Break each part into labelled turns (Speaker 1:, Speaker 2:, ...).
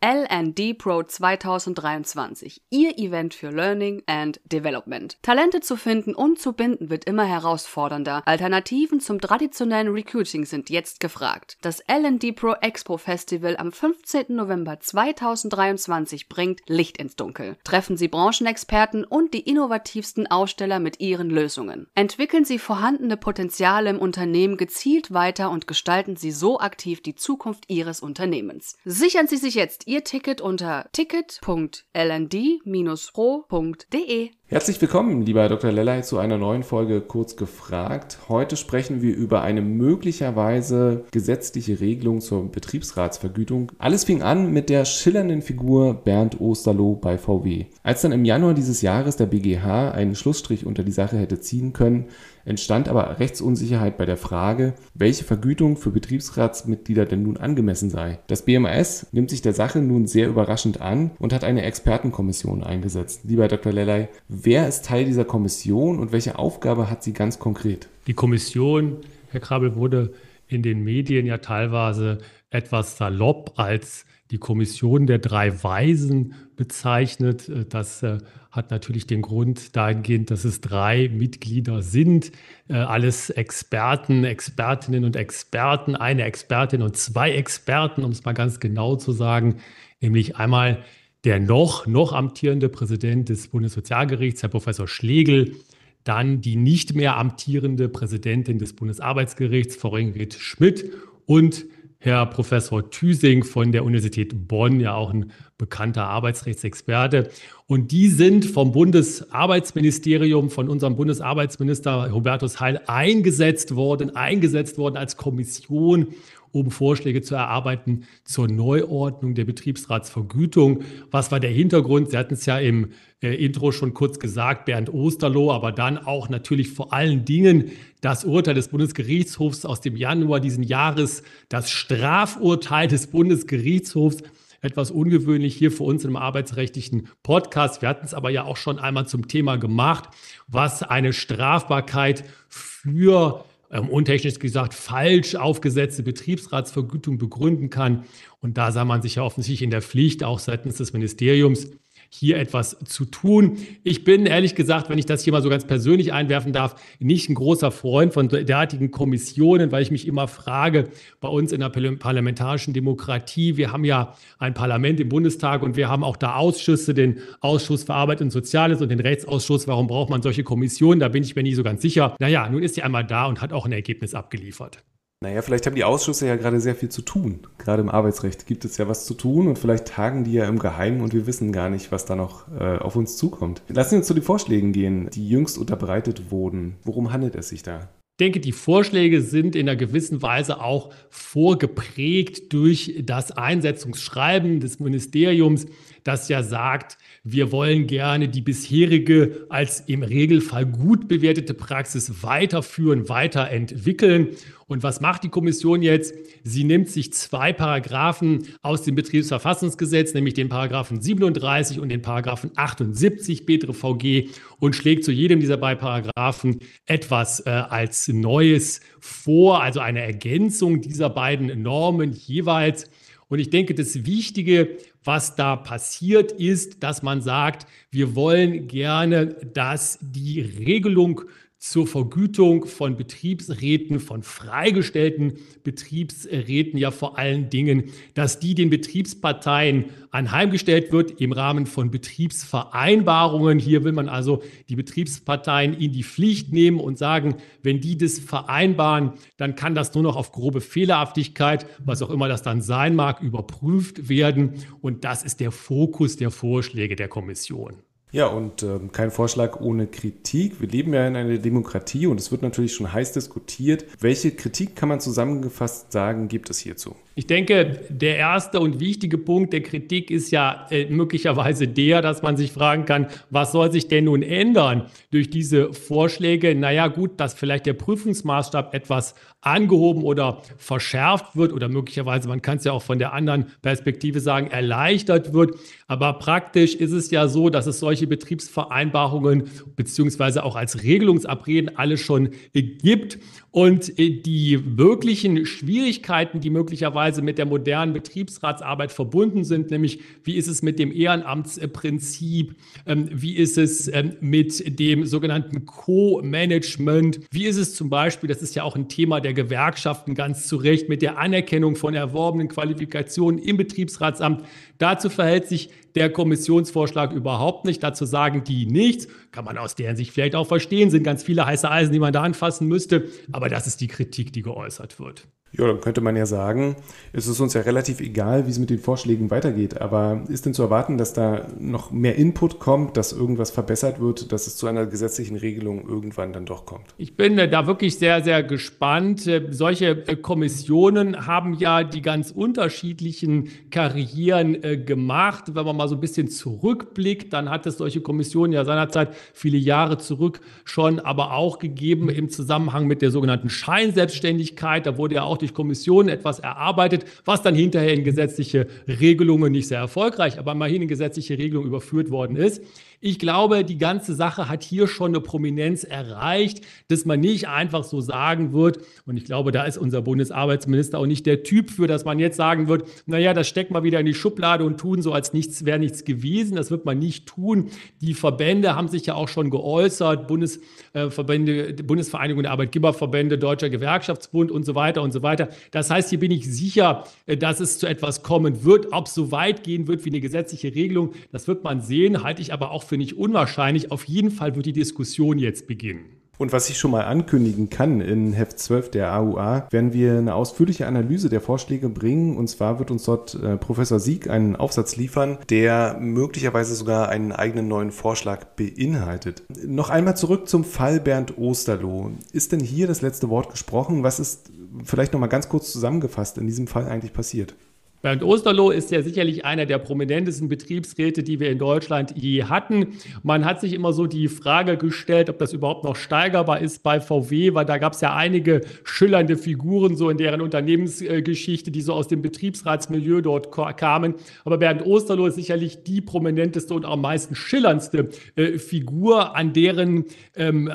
Speaker 1: LD Pro 2023, Ihr Event für Learning and Development. Talente zu finden und zu binden wird immer herausfordernder. Alternativen zum traditionellen Recruiting sind jetzt gefragt. Das LD Pro Expo Festival am 15. November 2023 bringt Licht ins Dunkel. Treffen Sie Branchenexperten und die innovativsten Aussteller mit ihren Lösungen. Entwickeln Sie vorhandene Potenziale im Unternehmen gezielt weiter und gestalten Sie so aktiv die Zukunft Ihres Unternehmens. Sichern Sie sich jetzt Ihr Ticket unter ticket.lnd-pro.de.
Speaker 2: Herzlich willkommen, lieber Dr. Lellay, zu einer neuen Folge Kurz gefragt. Heute sprechen wir über eine möglicherweise gesetzliche Regelung zur Betriebsratsvergütung. Alles fing an mit der schillernden Figur Bernd Osterloh bei VW. Als dann im Januar dieses Jahres der BGH einen Schlussstrich unter die Sache hätte ziehen können, entstand aber Rechtsunsicherheit bei der Frage, welche Vergütung für Betriebsratsmitglieder denn nun angemessen sei. Das BMAS nimmt sich der Sache nun sehr überraschend an und hat eine Expertenkommission eingesetzt. Lieber Dr. Lellay, Wer ist Teil dieser Kommission und welche Aufgabe hat sie ganz konkret?
Speaker 3: Die Kommission, Herr Krabbel, wurde in den Medien ja teilweise etwas salopp als die Kommission der drei Weisen bezeichnet. Das äh, hat natürlich den Grund dahingehend, dass es drei Mitglieder sind, äh, alles Experten, Expertinnen und Experten, eine Expertin und zwei Experten, um es mal ganz genau zu sagen, nämlich einmal der noch, noch amtierende Präsident des Bundessozialgerichts, Herr Professor Schlegel, dann die nicht mehr amtierende Präsidentin des Bundesarbeitsgerichts, Frau Ingrid Schmidt und Herr Professor Thüsing von der Universität Bonn, ja auch ein bekannter Arbeitsrechtsexperte. Und die sind vom Bundesarbeitsministerium, von unserem Bundesarbeitsminister Hubertus Heil eingesetzt worden, eingesetzt worden als Kommission, um Vorschläge zu erarbeiten zur Neuordnung der Betriebsratsvergütung. Was war der Hintergrund? Sie hatten es ja im äh, Intro schon kurz gesagt, Bernd Osterloh, aber dann auch natürlich vor allen Dingen das Urteil des Bundesgerichtshofs aus dem Januar diesen Jahres, das Strafurteil des Bundesgerichtshofs etwas ungewöhnlich hier für uns im arbeitsrechtlichen Podcast. Wir hatten es aber ja auch schon einmal zum Thema gemacht, was eine Strafbarkeit für ähm, untechnisch gesagt falsch aufgesetzte Betriebsratsvergütung begründen kann. Und da sah man sich ja offensichtlich in der Pflicht, auch seitens des Ministeriums, hier etwas zu tun. Ich bin ehrlich gesagt, wenn ich das hier mal so ganz persönlich einwerfen darf, nicht ein großer Freund von derartigen Kommissionen, weil ich mich immer frage, bei uns in der parlamentarischen Demokratie, wir haben ja ein Parlament im Bundestag und wir haben auch da Ausschüsse, den Ausschuss für Arbeit und Soziales und den Rechtsausschuss. Warum braucht man solche Kommissionen? Da bin ich mir nicht so ganz sicher. Naja, nun ist sie einmal da und hat auch ein Ergebnis abgeliefert.
Speaker 2: Naja, vielleicht haben die Ausschüsse ja gerade sehr viel zu tun. Gerade im Arbeitsrecht gibt es ja was zu tun und vielleicht tagen die ja im Geheimen und wir wissen gar nicht, was da noch äh, auf uns zukommt. Lassen Sie uns zu den Vorschlägen gehen, die jüngst unterbreitet wurden. Worum handelt es sich da?
Speaker 3: Ich denke, die Vorschläge sind in einer gewissen Weise auch vorgeprägt durch das Einsetzungsschreiben des Ministeriums, das ja sagt, wir wollen gerne die bisherige als im Regelfall gut bewertete Praxis weiterführen, weiterentwickeln. Und was macht die Kommission jetzt? Sie nimmt sich zwei Paragraphen aus dem Betriebsverfassungsgesetz, nämlich den Paragraphen 37 und den Paragraphen 78 BTVG und schlägt zu jedem dieser beiden Paragraphen etwas äh, als Neues vor, also eine Ergänzung dieser beiden Normen jeweils. Und ich denke, das Wichtige, was da passiert, ist, dass man sagt, wir wollen gerne, dass die Regelung zur Vergütung von Betriebsräten, von freigestellten Betriebsräten ja vor allen Dingen, dass die den Betriebsparteien anheimgestellt wird im Rahmen von Betriebsvereinbarungen. Hier will man also die Betriebsparteien in die Pflicht nehmen und sagen, wenn die das vereinbaren, dann kann das nur noch auf grobe Fehlerhaftigkeit, was auch immer das dann sein mag, überprüft werden. Und das ist der Fokus der Vorschläge der Kommission.
Speaker 2: Ja, und äh, kein Vorschlag ohne Kritik. Wir leben ja in einer Demokratie und es wird natürlich schon heiß diskutiert. Welche Kritik kann man zusammengefasst sagen, gibt es hierzu?
Speaker 3: Ich denke, der erste und wichtige Punkt der Kritik ist ja äh, möglicherweise der, dass man sich fragen kann, was soll sich denn nun ändern durch diese Vorschläge? Naja, gut, dass vielleicht der Prüfungsmaßstab etwas angehoben oder verschärft wird oder möglicherweise, man kann es ja auch von der anderen Perspektive sagen, erleichtert wird. Aber praktisch ist es ja so, dass es solche Betriebsvereinbarungen beziehungsweise auch als Regelungsabreden alle schon gibt. Und äh, die wirklichen Schwierigkeiten, die möglicherweise mit der modernen Betriebsratsarbeit verbunden sind, nämlich wie ist es mit dem Ehrenamtsprinzip, ähm, wie ist es ähm, mit dem sogenannten Co-Management, wie ist es zum Beispiel, das ist ja auch ein Thema der Gewerkschaften ganz zu Recht, mit der Anerkennung von erworbenen Qualifikationen im Betriebsratsamt. Dazu verhält sich der Kommissionsvorschlag überhaupt nicht. Dazu sagen die nichts. Kann man aus deren Sicht vielleicht auch verstehen. Sind ganz viele heiße Eisen, die man da anfassen müsste. Aber das ist die Kritik, die geäußert wird.
Speaker 2: Ja, dann könnte man ja sagen, es ist uns ja relativ egal, wie es mit den Vorschlägen weitergeht. Aber ist denn zu erwarten, dass da noch mehr Input kommt, dass irgendwas verbessert wird, dass es zu einer gesetzlichen Regelung irgendwann dann doch kommt?
Speaker 3: Ich bin äh, da wirklich sehr, sehr gespannt. Äh, solche äh, Kommissionen haben ja die ganz unterschiedlichen Karrieren gemacht. Wenn man mal so ein bisschen zurückblickt, dann hat es solche Kommissionen ja seinerzeit viele Jahre zurück schon aber auch gegeben im Zusammenhang mit der sogenannten Scheinselbstständigkeit. Da wurde ja auch durch Kommissionen etwas erarbeitet, was dann hinterher in gesetzliche Regelungen nicht sehr erfolgreich, aber immerhin in gesetzliche Regelungen überführt worden ist. Ich glaube, die ganze Sache hat hier schon eine Prominenz erreicht, dass man nicht einfach so sagen wird, und ich glaube, da ist unser Bundesarbeitsminister auch nicht der Typ für, dass man jetzt sagen wird, naja, das steckt mal wieder in die Schublade und tun so, als nichts wäre nichts gewesen. Das wird man nicht tun. Die Verbände haben sich ja auch schon geäußert, Bundesverbände, Bundesvereinigung der Arbeitgeberverbände, Deutscher Gewerkschaftsbund und so weiter und so weiter. Das heißt, hier bin ich sicher, dass es zu etwas kommen wird. Ob es so weit gehen wird wie eine gesetzliche Regelung, das wird man sehen, halte ich aber auch für nicht unwahrscheinlich. Auf jeden Fall wird die Diskussion jetzt beginnen.
Speaker 2: Und was ich schon mal ankündigen kann, in Heft 12 der AUA werden wir eine ausführliche Analyse der Vorschläge bringen. Und zwar wird uns dort äh, Professor Sieg einen Aufsatz liefern, der möglicherweise sogar einen eigenen neuen Vorschlag beinhaltet. Noch einmal zurück zum Fall Bernd Osterloh. Ist denn hier das letzte Wort gesprochen? Was ist vielleicht noch mal ganz kurz zusammengefasst in diesem Fall eigentlich passiert?
Speaker 3: Bernd Osterloh ist ja sicherlich einer der prominentesten Betriebsräte, die wir in Deutschland je hatten. Man hat sich immer so die Frage gestellt, ob das überhaupt noch steigerbar ist bei VW, weil da gab es ja einige schillernde Figuren so in deren Unternehmensgeschichte, die so aus dem Betriebsratsmilieu dort kamen. Aber Bernd Osterloh ist sicherlich die prominenteste und am meisten schillerndste äh, Figur, an deren ähm,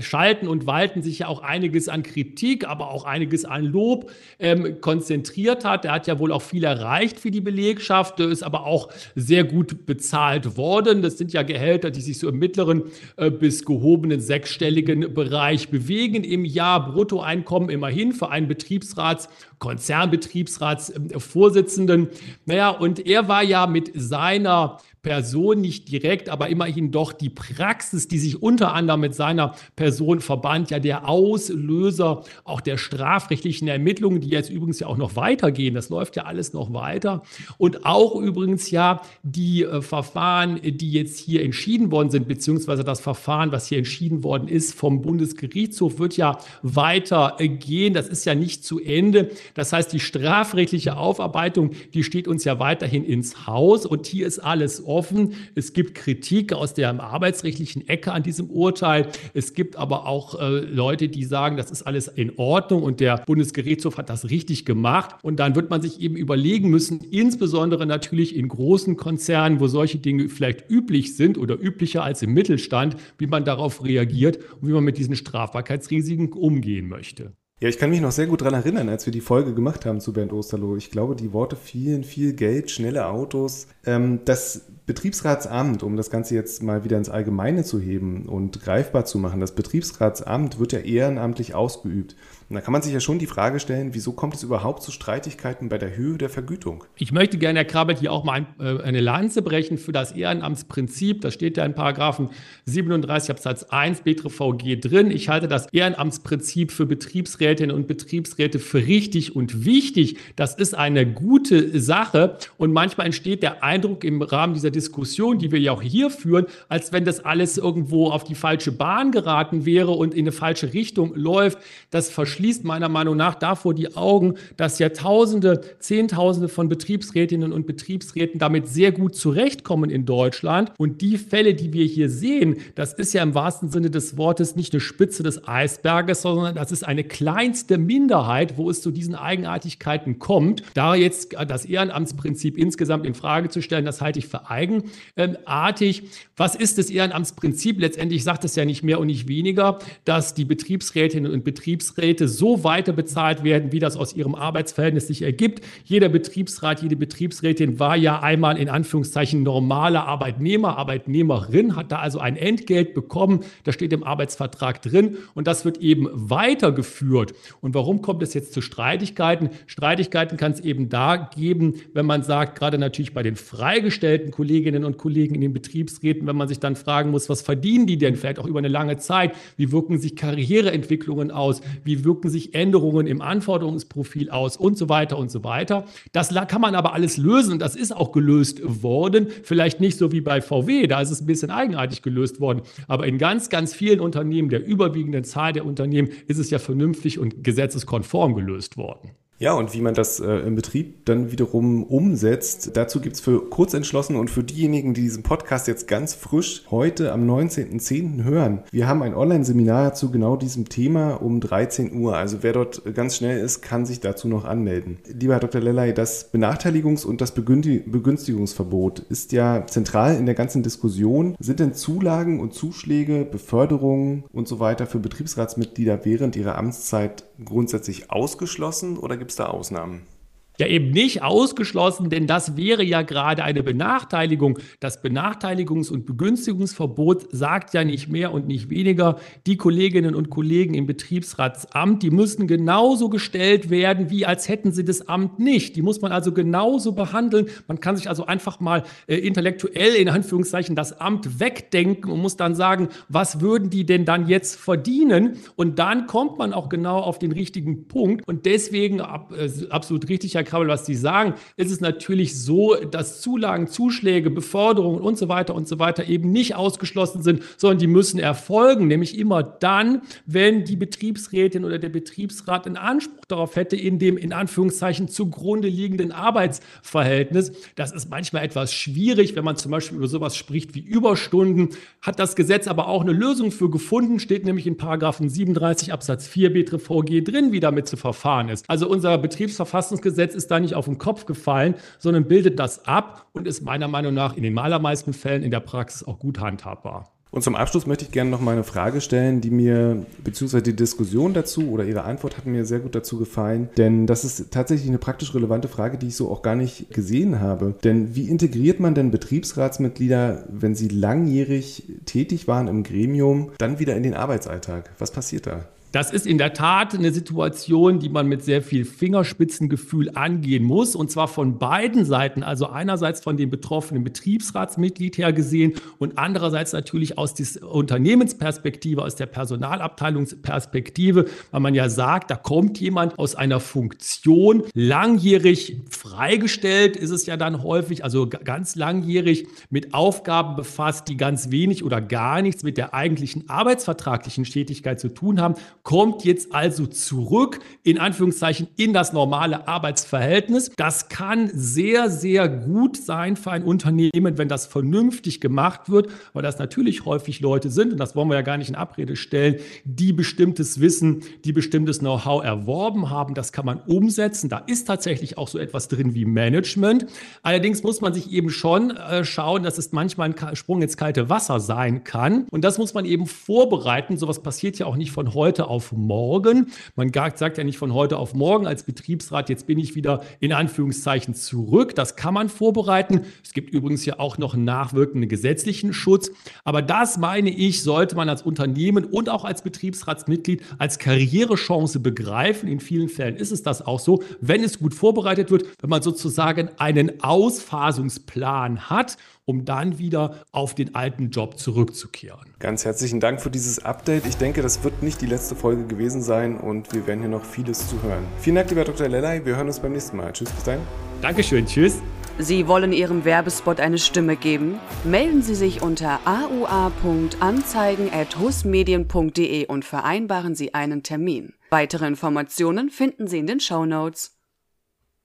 Speaker 3: Schalten und Walten sich ja auch einiges an Kritik, aber auch einiges an Lob ähm, konzentriert hat. Er hat ja wohl auch viel erreicht für die Belegschaft, ist aber auch sehr gut bezahlt worden. Das sind ja Gehälter, die sich so im mittleren äh, bis gehobenen sechsstelligen Bereich bewegen im Jahr. Bruttoeinkommen immerhin für einen Betriebsrats, Konzernbetriebsratsvorsitzenden. Naja, und er war ja mit seiner Person nicht direkt, aber immerhin doch die Praxis, die sich unter anderem mit seiner Person verband, ja der Auslöser auch der strafrechtlichen Ermittlungen, die jetzt übrigens ja auch noch weitergehen. Das läuft ja alles noch weiter. Und auch übrigens ja die äh, Verfahren, die jetzt hier entschieden worden sind, beziehungsweise das Verfahren, was hier entschieden worden ist vom Bundesgerichtshof, wird ja weitergehen. Das ist ja nicht zu Ende. Das heißt, die strafrechtliche Aufarbeitung, die steht uns ja weiterhin ins Haus. Und hier ist alles offen offen. Es gibt Kritik aus der arbeitsrechtlichen Ecke an diesem Urteil. Es gibt aber auch äh, Leute, die sagen, das ist alles in Ordnung und der Bundesgerichtshof hat das richtig gemacht. Und dann wird man sich eben überlegen müssen, insbesondere natürlich in großen Konzernen, wo solche Dinge vielleicht üblich sind oder üblicher als im Mittelstand, wie man darauf reagiert und wie man mit diesen Strafbarkeitsrisiken umgehen möchte.
Speaker 2: Ja, ich kann mich noch sehr gut daran erinnern, als wir die Folge gemacht haben zu Bernd Osterloh. Ich glaube, die Worte fielen, viel Geld, schnelle Autos. Ähm, das Betriebsratsamt, um das Ganze jetzt mal wieder ins Allgemeine zu heben und greifbar zu machen, das Betriebsratsamt wird ja ehrenamtlich ausgeübt. Und da kann man sich ja schon die Frage stellen, wieso kommt es überhaupt zu Streitigkeiten bei der Höhe der Vergütung?
Speaker 3: Ich möchte gerne, Herr Krabbelt, hier auch mal ein, äh, eine Lanze brechen für das Ehrenamtsprinzip. Das steht ja in Paragraphen 37 Absatz 1 BTVG drin. Ich halte das Ehrenamtsprinzip für Betriebsrätinnen und Betriebsräte für richtig und wichtig. Das ist eine gute Sache. Und manchmal entsteht der Eindruck im Rahmen dieser Diskussion, die wir ja auch hier führen, als wenn das alles irgendwo auf die falsche Bahn geraten wäre und in eine falsche Richtung läuft. Das verschließt meiner Meinung nach davor die Augen, dass ja Tausende, Zehntausende von Betriebsrätinnen und Betriebsräten damit sehr gut zurechtkommen in Deutschland. Und die Fälle, die wir hier sehen, das ist ja im wahrsten Sinne des Wortes nicht eine Spitze des Eisberges, sondern das ist eine kleinste Minderheit, wo es zu diesen Eigenartigkeiten kommt. Da jetzt das Ehrenamtsprinzip insgesamt in Frage zu stellen, das halte ich für eigenartig. Was ist das Ehrenamtsprinzip? Letztendlich sagt es ja nicht mehr und nicht weniger, dass die Betriebsrätinnen und Betriebsräte so weiter bezahlt werden, wie das aus ihrem Arbeitsverhältnis sich ergibt. Jeder Betriebsrat, jede Betriebsrätin war ja einmal in Anführungszeichen normaler Arbeitnehmer, Arbeitnehmerin, hat da also ein Entgelt bekommen. Das steht im Arbeitsvertrag drin und das wird eben weitergeführt. Und warum kommt es jetzt zu Streitigkeiten? Streitigkeiten kann es eben da geben, wenn man sagt, gerade natürlich bei den freigestellten Kolleginnen und Kollegen in den Betriebsräten, wenn man sich dann fragen muss, was verdienen die denn vielleicht auch über eine lange Zeit? Wie wirken sich Karriereentwicklungen aus? Wie wirken sich Änderungen im Anforderungsprofil aus und so weiter und so weiter? Das kann man aber alles lösen und das ist auch gelöst worden. Vielleicht nicht so wie bei VW, da ist es ein bisschen eigenartig gelöst worden, aber in ganz, ganz vielen Unternehmen, der überwiegenden Zahl der Unternehmen, ist es ja vernünftig und gesetzeskonform gelöst worden.
Speaker 2: Ja, und wie man das äh, im Betrieb dann wiederum umsetzt, dazu gibt es für Kurzentschlossen und für diejenigen, die diesen Podcast jetzt ganz frisch heute am 19.10. hören. Wir haben ein Online-Seminar zu genau diesem Thema um 13 Uhr. Also wer dort ganz schnell ist, kann sich dazu noch anmelden. Lieber Herr Dr. Lellay, das Benachteiligungs- und das Begünstigungsverbot ist ja zentral in der ganzen Diskussion. Sind denn Zulagen und Zuschläge, Beförderungen und so weiter für Betriebsratsmitglieder während ihrer Amtszeit grundsätzlich ausgeschlossen oder gibt es da Ausnahmen?
Speaker 3: Ja, eben nicht ausgeschlossen, denn das wäre ja gerade eine Benachteiligung. Das Benachteiligungs- und Begünstigungsverbot sagt ja nicht mehr und nicht weniger. Die Kolleginnen und Kollegen im Betriebsratsamt, die müssen genauso gestellt werden, wie als hätten sie das Amt nicht. Die muss man also genauso behandeln. Man kann sich also einfach mal äh, intellektuell in Anführungszeichen das Amt wegdenken und muss dann sagen, was würden die denn dann jetzt verdienen? Und dann kommt man auch genau auf den richtigen Punkt. Und deswegen ab, äh, absolut richtig, Herr Krabbel, was Sie sagen, ist es natürlich so, dass Zulagen, Zuschläge, Beförderungen und so weiter und so weiter eben nicht ausgeschlossen sind, sondern die müssen erfolgen, nämlich immer dann, wenn die Betriebsrätin oder der Betriebsrat einen Anspruch darauf hätte, in dem in Anführungszeichen zugrunde liegenden Arbeitsverhältnis. Das ist manchmal etwas schwierig, wenn man zum Beispiel über sowas spricht wie Überstunden, hat das Gesetz aber auch eine Lösung für gefunden, steht nämlich in Paragraphen 37 Absatz 4 BTVG drin, wie damit zu verfahren ist. Also unser Betriebsverfassungsgesetz Gesetz ist da nicht auf den Kopf gefallen, sondern bildet das ab und ist meiner Meinung nach in den allermeisten Fällen in der Praxis auch gut handhabbar.
Speaker 2: Und zum Abschluss möchte ich gerne noch mal eine Frage stellen, die mir, beziehungsweise die Diskussion dazu oder Ihre Antwort hat mir sehr gut dazu gefallen. Denn das ist tatsächlich eine praktisch relevante Frage, die ich so auch gar nicht gesehen habe. Denn wie integriert man denn Betriebsratsmitglieder, wenn sie langjährig tätig waren im Gremium, dann wieder in den Arbeitsalltag? Was passiert da?
Speaker 3: Das ist in der Tat eine Situation, die man mit sehr viel Fingerspitzengefühl angehen muss. Und zwar von beiden Seiten. Also einerseits von dem betroffenen Betriebsratsmitglied her gesehen und andererseits natürlich aus der Unternehmensperspektive, aus der Personalabteilungsperspektive, weil man ja sagt, da kommt jemand aus einer Funktion, langjährig freigestellt ist es ja dann häufig, also ganz langjährig mit Aufgaben befasst, die ganz wenig oder gar nichts mit der eigentlichen arbeitsvertraglichen Tätigkeit zu tun haben kommt jetzt also zurück, in Anführungszeichen, in das normale Arbeitsverhältnis. Das kann sehr, sehr gut sein für ein Unternehmen, wenn das vernünftig gemacht wird, weil das natürlich häufig Leute sind, und das wollen wir ja gar nicht in Abrede stellen, die bestimmtes Wissen, die bestimmtes Know-how erworben haben. Das kann man umsetzen. Da ist tatsächlich auch so etwas drin wie Management. Allerdings muss man sich eben schon äh, schauen, dass es manchmal ein Sprung ins kalte Wasser sein kann. Und das muss man eben vorbereiten. Sowas passiert ja auch nicht von heute auf auf morgen. Man sagt ja nicht von heute auf morgen als Betriebsrat, jetzt bin ich wieder in Anführungszeichen zurück. Das kann man vorbereiten. Es gibt übrigens ja auch noch einen nachwirkenden gesetzlichen Schutz. Aber das, meine ich, sollte man als Unternehmen und auch als Betriebsratsmitglied als Karrierechance begreifen. In vielen Fällen ist es das auch so, wenn es gut vorbereitet wird, wenn man sozusagen einen Ausphasungsplan hat um dann wieder auf den alten Job zurückzukehren.
Speaker 2: Ganz herzlichen Dank für dieses Update. Ich denke, das wird nicht die letzte Folge gewesen sein und wir werden hier noch vieles zu hören. Vielen Dank, lieber Dr. Lellay. Wir hören uns beim nächsten Mal. Tschüss, bis dahin.
Speaker 3: Dankeschön, tschüss.
Speaker 1: Sie wollen Ihrem Werbespot eine Stimme geben? Melden Sie sich unter aua.anzeigen.husmedien.de und vereinbaren Sie einen Termin. Weitere Informationen finden Sie in den Show Notes.